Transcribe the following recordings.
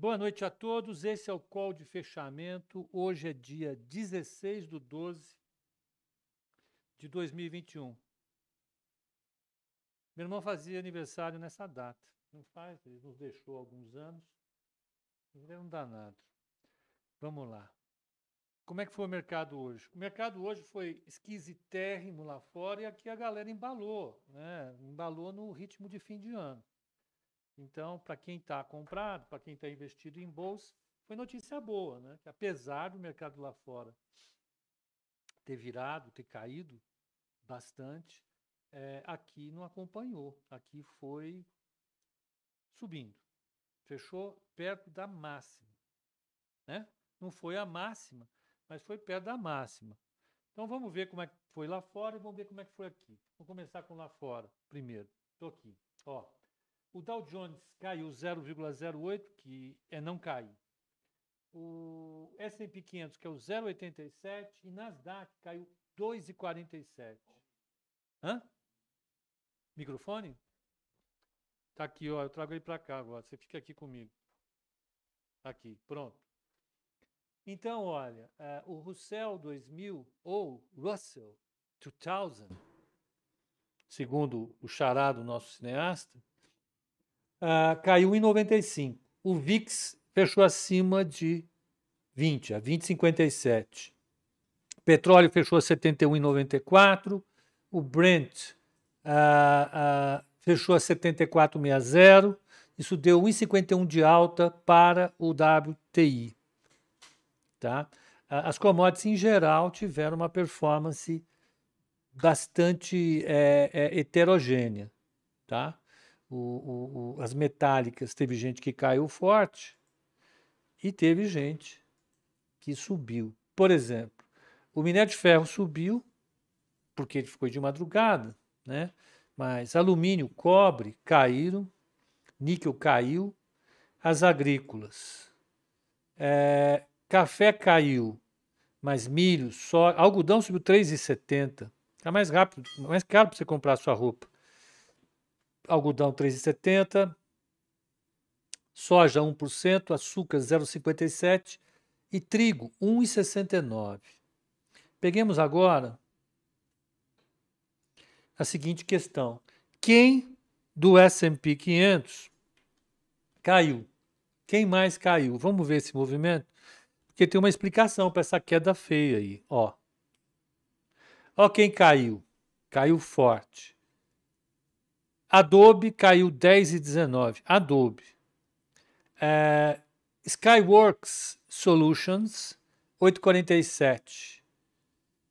Boa noite a todos. Esse é o call de fechamento. Hoje é dia 16 de 12 de 2021. Meu irmão fazia aniversário nessa data. Não faz, ele nos deixou alguns anos. Ele é um danado. Vamos lá. Como é que foi o mercado hoje? O mercado hoje foi esquisitérrimo lá fora e aqui a galera embalou, né? Embalou no ritmo de fim de ano. Então, para quem está comprado, para quem está investido em bolsa, foi notícia boa, né? Que apesar do mercado lá fora ter virado, ter caído bastante, é, aqui não acompanhou. Aqui foi subindo. Fechou perto da máxima. Né? Não foi a máxima, mas foi perto da máxima. Então vamos ver como é que foi lá fora e vamos ver como é que foi aqui. Vamos começar com lá fora primeiro. Estou aqui. Ó, o Dow Jones caiu 0,08, que é não cair. O S&P 500 que é o 0,87 e Nasdaq caiu 2,47. Hã? Microfone? Tá aqui, ó, eu trago ele para cá agora. Você fica aqui comigo. Aqui, pronto. Então, olha, uh, o Russell 2000 ou Russell 2000, segundo o charado nosso cineasta, uh, caiu em 95. O VIX fechou acima de 20, a 20,57. Petróleo fechou a 71,94. O Brent uh, uh, fechou a 74,60. Isso deu 1,51 de alta para o WTI. Tá? As commodities, em geral, tiveram uma performance bastante é, é, heterogênea. Tá? O, o, as metálicas, teve gente que caiu forte e teve gente que subiu. Por exemplo, o minério de ferro subiu porque ele ficou de madrugada, né? Mas alumínio, cobre caíram, níquel caiu, as agrícolas, é, café caiu, mas milho, só, algodão subiu 3,70. É mais rápido, mais caro para você comprar sua roupa algodão 3,70, soja 1%, açúcar 0,57 e trigo 1,69. Peguemos agora a seguinte questão: quem do S&P 500 caiu? Quem mais caiu? Vamos ver esse movimento, porque tem uma explicação para essa queda feia aí, ó. Ó quem caiu. Caiu forte. Adobe caiu 10,19. Adobe. É, Skyworks Solutions, 8,47.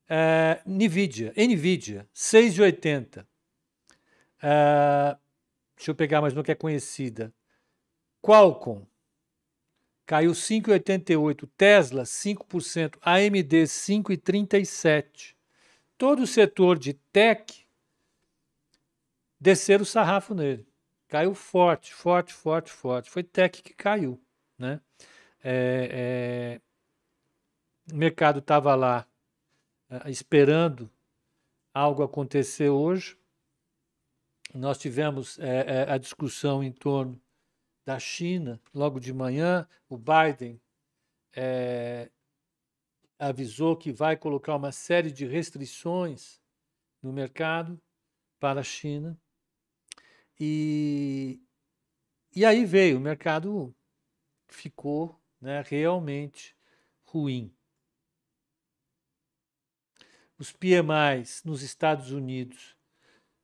É, Nvidia, Nvidia, 6,80. É, deixa eu pegar mais uma que é conhecida. Qualcomm, caiu 5,88. Tesla, 5%. AMD, 5,37. Todo o setor de tech desceram o sarrafo nele. Caiu forte, forte, forte, forte. Foi Tech que caiu. Né? É, é, o mercado estava lá é, esperando algo acontecer hoje. Nós tivemos é, é, a discussão em torno da China logo de manhã. O Biden é, avisou que vai colocar uma série de restrições no mercado para a China. E, e aí veio, o mercado ficou né, realmente ruim. Os PMIs nos Estados Unidos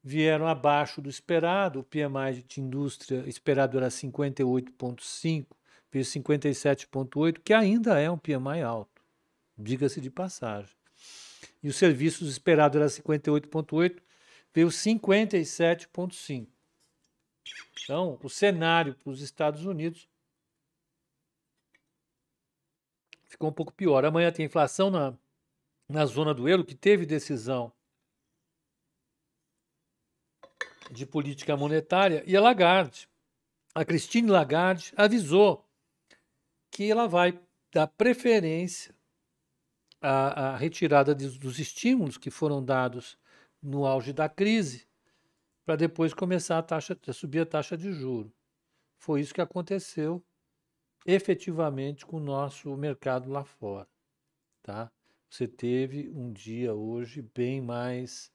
vieram abaixo do esperado. O PMI de indústria esperado era 58,5, veio 57,8, que ainda é um PMI alto, diga-se de passagem. E os serviços esperado era 58,8, veio 57,5. Então, o cenário para os Estados Unidos ficou um pouco pior. Amanhã tem inflação na, na zona do euro, que teve decisão de política monetária, e a Lagarde, a Christine Lagarde, avisou que ela vai dar preferência à, à retirada de, dos estímulos que foram dados no auge da crise para depois começar a taxa, a subir a taxa de juro. Foi isso que aconteceu efetivamente com o nosso mercado lá fora, tá? Você teve um dia hoje bem mais,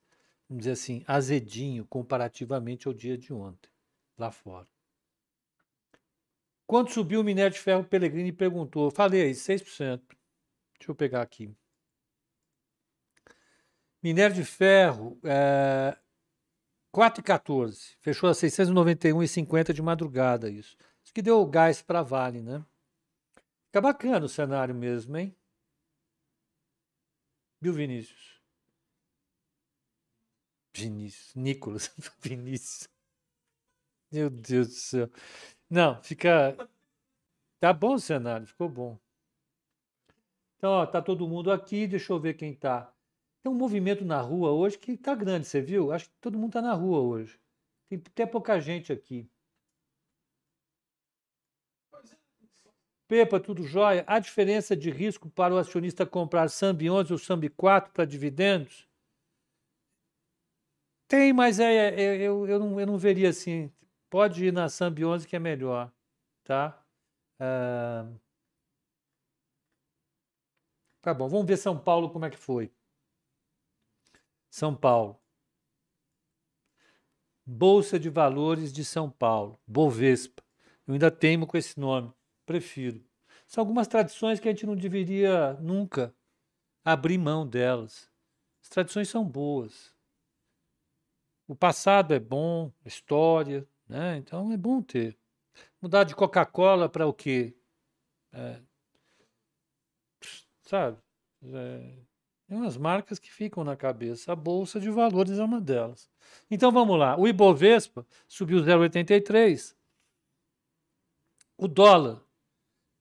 vamos dizer assim, azedinho comparativamente ao dia de ontem, lá fora. Quando subiu o minério de ferro, Pellegrini perguntou, falei aí, 6%. Deixa eu pegar aqui. Minério de ferro, é, 4,14. Fechou a 691,50 de madrugada isso. Isso que deu gás para Vale, né? Fica bacana o cenário mesmo, hein? Viu, Vinícius? Vinícius, Nicolas, Vinícius. Meu Deus do céu. Não, fica. Tá bom o cenário, ficou bom. Então, ó, tá todo mundo aqui, deixa eu ver quem tá. Tem um movimento na rua hoje que tá grande, você viu? Acho que todo mundo tá na rua hoje. Tem até pouca gente aqui. Pepa, tudo jóia? A diferença de risco para o acionista comprar SAMB 11 ou SAMB 4 para dividendos? Tem, mas é, é, eu, eu, não, eu não veria assim. Pode ir na SAMB 11 que é melhor, tá? Ah, tá bom, vamos ver São Paulo como é que foi. São Paulo. Bolsa de Valores de São Paulo, Bovespa. Eu ainda teimo com esse nome prefiro. São algumas tradições que a gente não deveria nunca abrir mão delas. As tradições são boas. O passado é bom, a história, né? Então é bom ter. Mudar de Coca-Cola para o quê? É, sabe? É, tem umas marcas que ficam na cabeça. A Bolsa de Valores é uma delas. Então vamos lá. O Ibovespa subiu 0,83. O dólar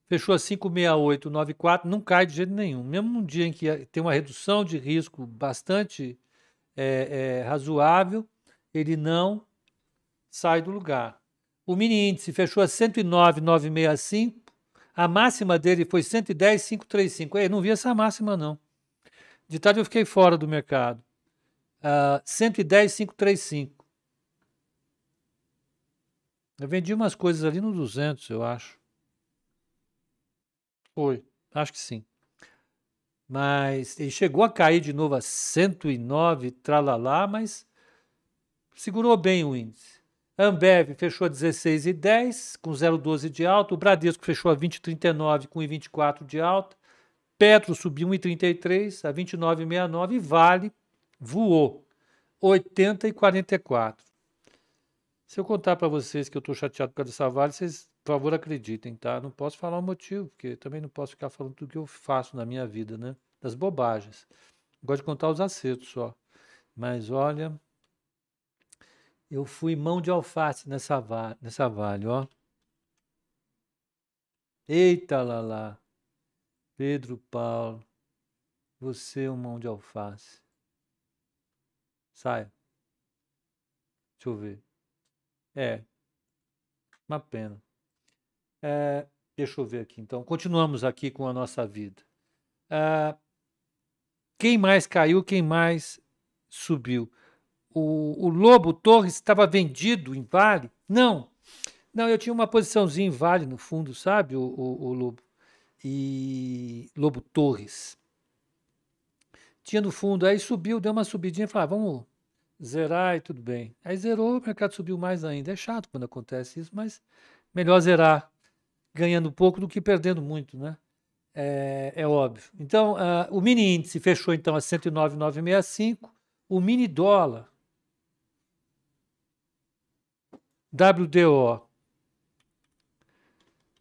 fechou a 56894, não cai de jeito nenhum. Mesmo num dia em que tem uma redução de risco bastante é, é, razoável, ele não sai do lugar. O mini índice fechou a 109,965, a máxima dele foi 110,535. Eu não vi essa máxima, não. De tarde eu fiquei fora do mercado. Uh, 110,535. Eu vendi umas coisas ali no 200, eu acho. Foi, acho que sim. Mas ele chegou a cair de novo a 109, tralalá, mas segurou bem o índice. Ambev fechou a 16,10 com 0,12 de alta. O Bradesco fechou a 20,39 com 1,24 de alta. Petro subiu 1,33 a 29,69 e Vale voou 80 e 44. Se eu contar para vocês que eu estou chateado por causa dessa Vale, vocês por favor, acreditem, tá? Não posso falar o motivo, porque também não posso ficar falando tudo que eu faço na minha vida, né? Das bobagens. Gosto de contar os acertos só. Mas olha, eu fui mão de alface nessa, va nessa vale, ó. Eita lá lá. Pedro Paulo, você é um mão de alface. Saia. Deixa eu ver. É. Uma pena. É, deixa eu ver aqui, então. Continuamos aqui com a nossa vida. É, quem mais caiu, quem mais subiu? O, o Lobo Torres estava vendido em Vale? Não. Não, eu tinha uma posiçãozinha em Vale no fundo, sabe, o, o, o Lobo? E Lobo Torres. Tinha no fundo, aí subiu, deu uma subidinha falou: ah, vamos zerar e tudo bem. Aí zerou, o mercado subiu mais ainda. É chato quando acontece isso, mas melhor zerar ganhando pouco do que perdendo muito, né? É, é óbvio. Então, uh, o mini índice fechou então a 109,965, o mini dólar WDO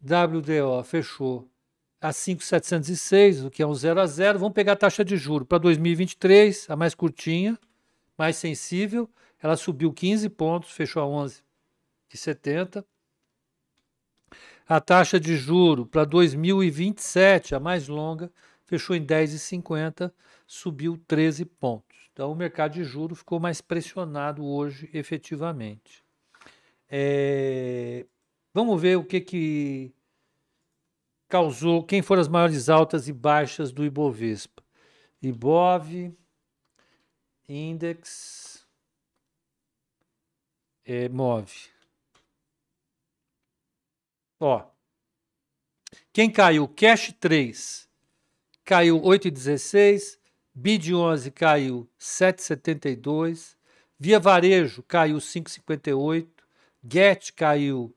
WDO fechou a 5,706, o que é um 0 a 0. Vamos pegar a taxa de juro para 2023, a mais curtinha, mais sensível. Ela subiu 15 pontos, fechou a 11,70. A taxa de juro para 2027, a mais longa, fechou em 10,50, subiu 13 pontos. Então o mercado de juro ficou mais pressionado hoje, efetivamente. É... Vamos ver o que, que causou, quem foram as maiores altas e baixas do Ibovespa. Ibov, Index, é, Move. Ó, Quem caiu? Cash 3 caiu 8,16. Bid 11 caiu 7,72. Via Varejo caiu 5,58. Get caiu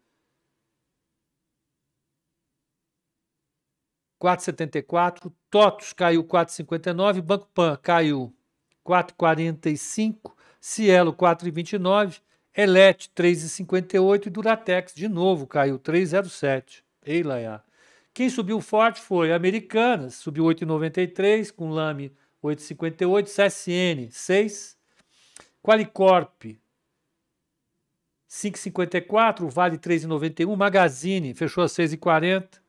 4,74. TOTUS caiu 4,59. Banco Pan caiu 4,45. Cielo 4,29. Elet 3,58 e Duratex de novo caiu 3,07. Ei, Laia. Quem subiu forte foi Americanas, subiu 8,93 com Lame 8,58, CSN 6, Qualicorp 5,54, Vale 3,91, Magazine fechou a 6,40,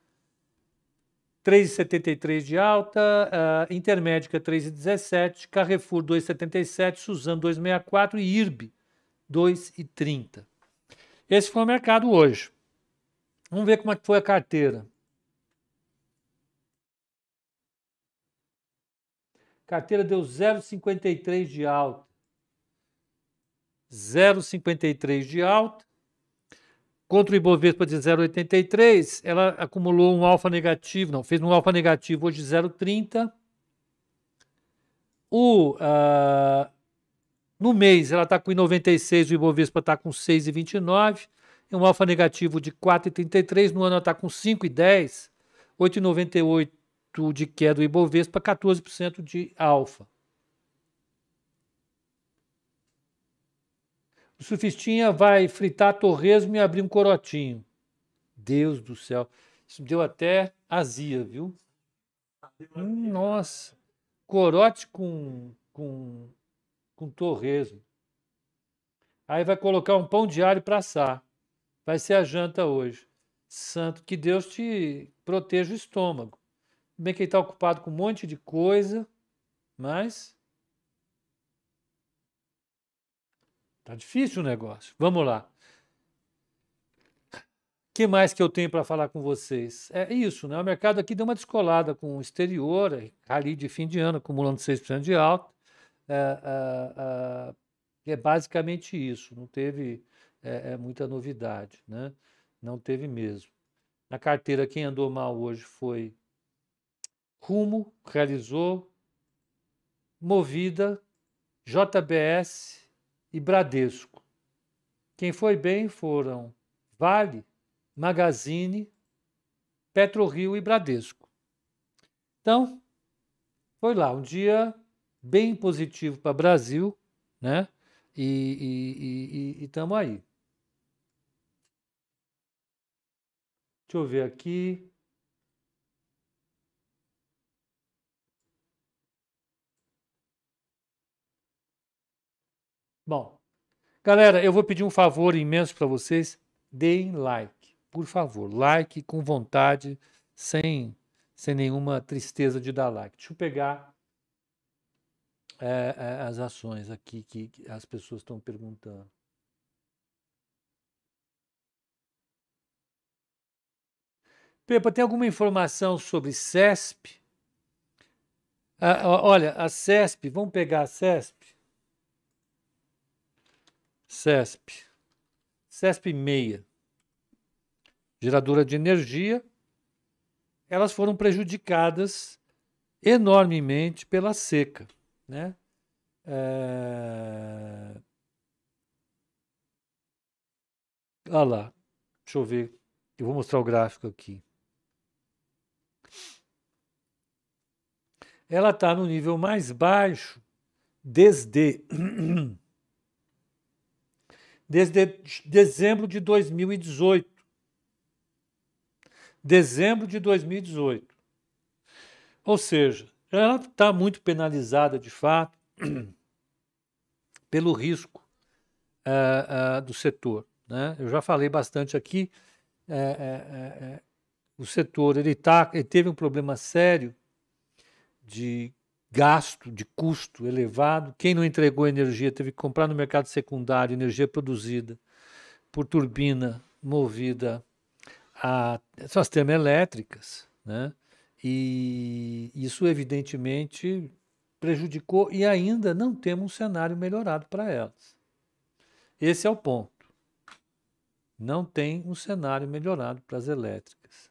3,73 de alta, uh, Intermédica 3,17, Carrefour 2,77, Suzano 2,64 e IRB 2,30. Esse foi o mercado hoje. Vamos ver como é que foi a carteira. Carteira deu 0,53 de alta. 0,53 de alta. Contra o Ibovespa de 0,83, ela acumulou um alfa negativo, não, fez um alfa negativo hoje de 0,30. O, uh, no mês, ela está com 96, o Ibovespa está com 6,29, e um alfa negativo de 4,33. No ano, ela está com 5,10, 8,98 de queda do Ibovespa, 14% de alfa. O surfistinha vai fritar torresmo e abrir um corotinho. Deus do céu. Isso deu até azia, viu? Hum, nossa. Corote com, com, com torresmo. Aí vai colocar um pão de alho para assar. Vai ser a janta hoje. Santo, que Deus te proteja o estômago. Bem que ele está ocupado com um monte de coisa, mas tá difícil o negócio. Vamos lá. O que mais que eu tenho para falar com vocês? É isso, né? O mercado aqui deu uma descolada com o exterior, ali de fim de ano, acumulando 6% de alta. É, é, é, é, basicamente isso, não teve é, é, muita novidade, né? Não teve mesmo. Na carteira, quem andou mal hoje foi Rumo realizou, Movida, JBS e Bradesco. Quem foi bem foram Vale, Magazine, PetroRio e Bradesco. Então, foi lá, um dia bem positivo para o Brasil, né? E estamos aí. Deixa eu ver aqui. Bom, galera, eu vou pedir um favor imenso para vocês. Deem like, por favor. Like com vontade, sem, sem nenhuma tristeza de dar like. Deixa eu pegar é, é, as ações aqui que, que as pessoas estão perguntando. Pepa, tem alguma informação sobre CESP? Ah, olha, a CESP, vamos pegar a CESP. CESP. CESP 6. Geradora de energia. Elas foram prejudicadas enormemente pela seca. Né? É... Olha lá. Deixa eu ver. Eu vou mostrar o gráfico aqui. Ela está no nível mais baixo desde desde dezembro de 2018. Dezembro de 2018. Ou seja, ela está muito penalizada de fato pelo risco uh, uh, do setor. Né? Eu já falei bastante aqui. Uh, o setor ele, tá, ele teve um problema sério de gasto de custo elevado. Quem não entregou energia teve que comprar no mercado secundário energia produzida por turbina movida a são as termoelétricas, né? E isso evidentemente prejudicou e ainda não temos um cenário melhorado para elas. Esse é o ponto. Não tem um cenário melhorado para as elétricas.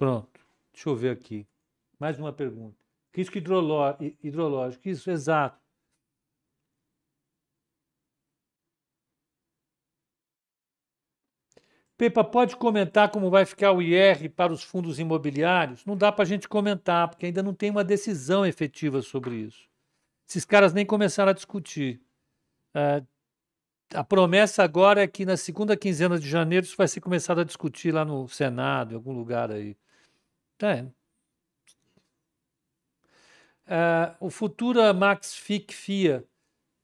Pronto. Deixa eu ver aqui. Mais uma pergunta. Risco hidrológico. Isso, exato. Pepa, pode comentar como vai ficar o IR para os fundos imobiliários? Não dá para a gente comentar, porque ainda não tem uma decisão efetiva sobre isso. Esses caras nem começaram a discutir. Uh, a promessa agora é que na segunda quinzena de janeiro isso vai ser começado a discutir lá no Senado, em algum lugar aí. Tá. Uh, o Futura Max FIC FIA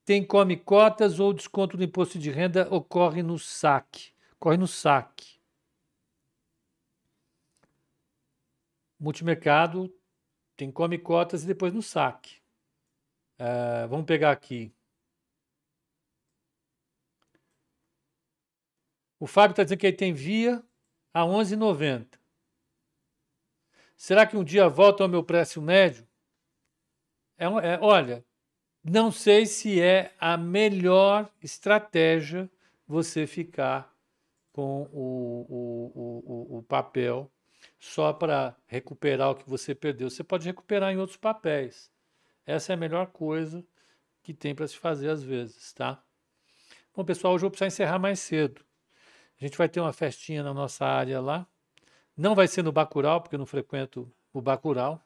tem come cotas ou desconto do imposto de renda ocorre no saque? Corre no saque. Multimercado tem come cotas e depois no saque. Uh, vamos pegar aqui. O Fábio está dizendo que ele tem via a 11,90. Será que um dia volta ao meu preço médio? É, é, olha, não sei se é a melhor estratégia você ficar com o, o, o, o papel só para recuperar o que você perdeu. Você pode recuperar em outros papéis. Essa é a melhor coisa que tem para se fazer às vezes, tá? Bom, pessoal, hoje eu vou precisar encerrar mais cedo. A gente vai ter uma festinha na nossa área lá. Não vai ser no Bacurau, porque eu não frequento o Bacurau.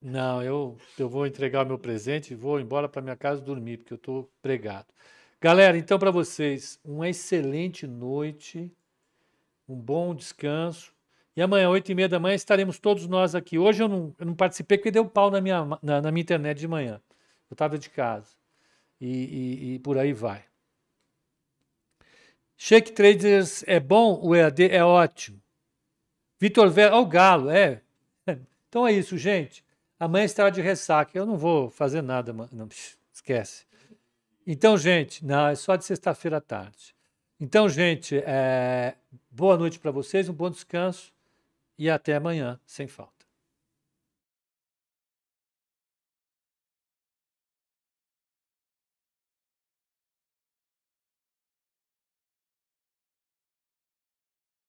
Não, eu, eu vou entregar o meu presente e vou embora para minha casa dormir, porque eu estou pregado. Galera, então para vocês, uma excelente noite, um bom descanso. E amanhã, oito e meia da manhã, estaremos todos nós aqui. Hoje eu não, eu não participei porque deu pau na minha, na, na minha internet de manhã. Eu estava de casa. E, e, e por aí vai. Shake Traders é bom, o EAD é ótimo. Vitor Vera, ó, o Galo, é. Então é isso, gente. Amanhã estará de ressaca. Eu não vou fazer nada, não, esquece. Então, gente, não, é só de sexta-feira à tarde. Então, gente, é, boa noite para vocês, um bom descanso e até amanhã, sem falta.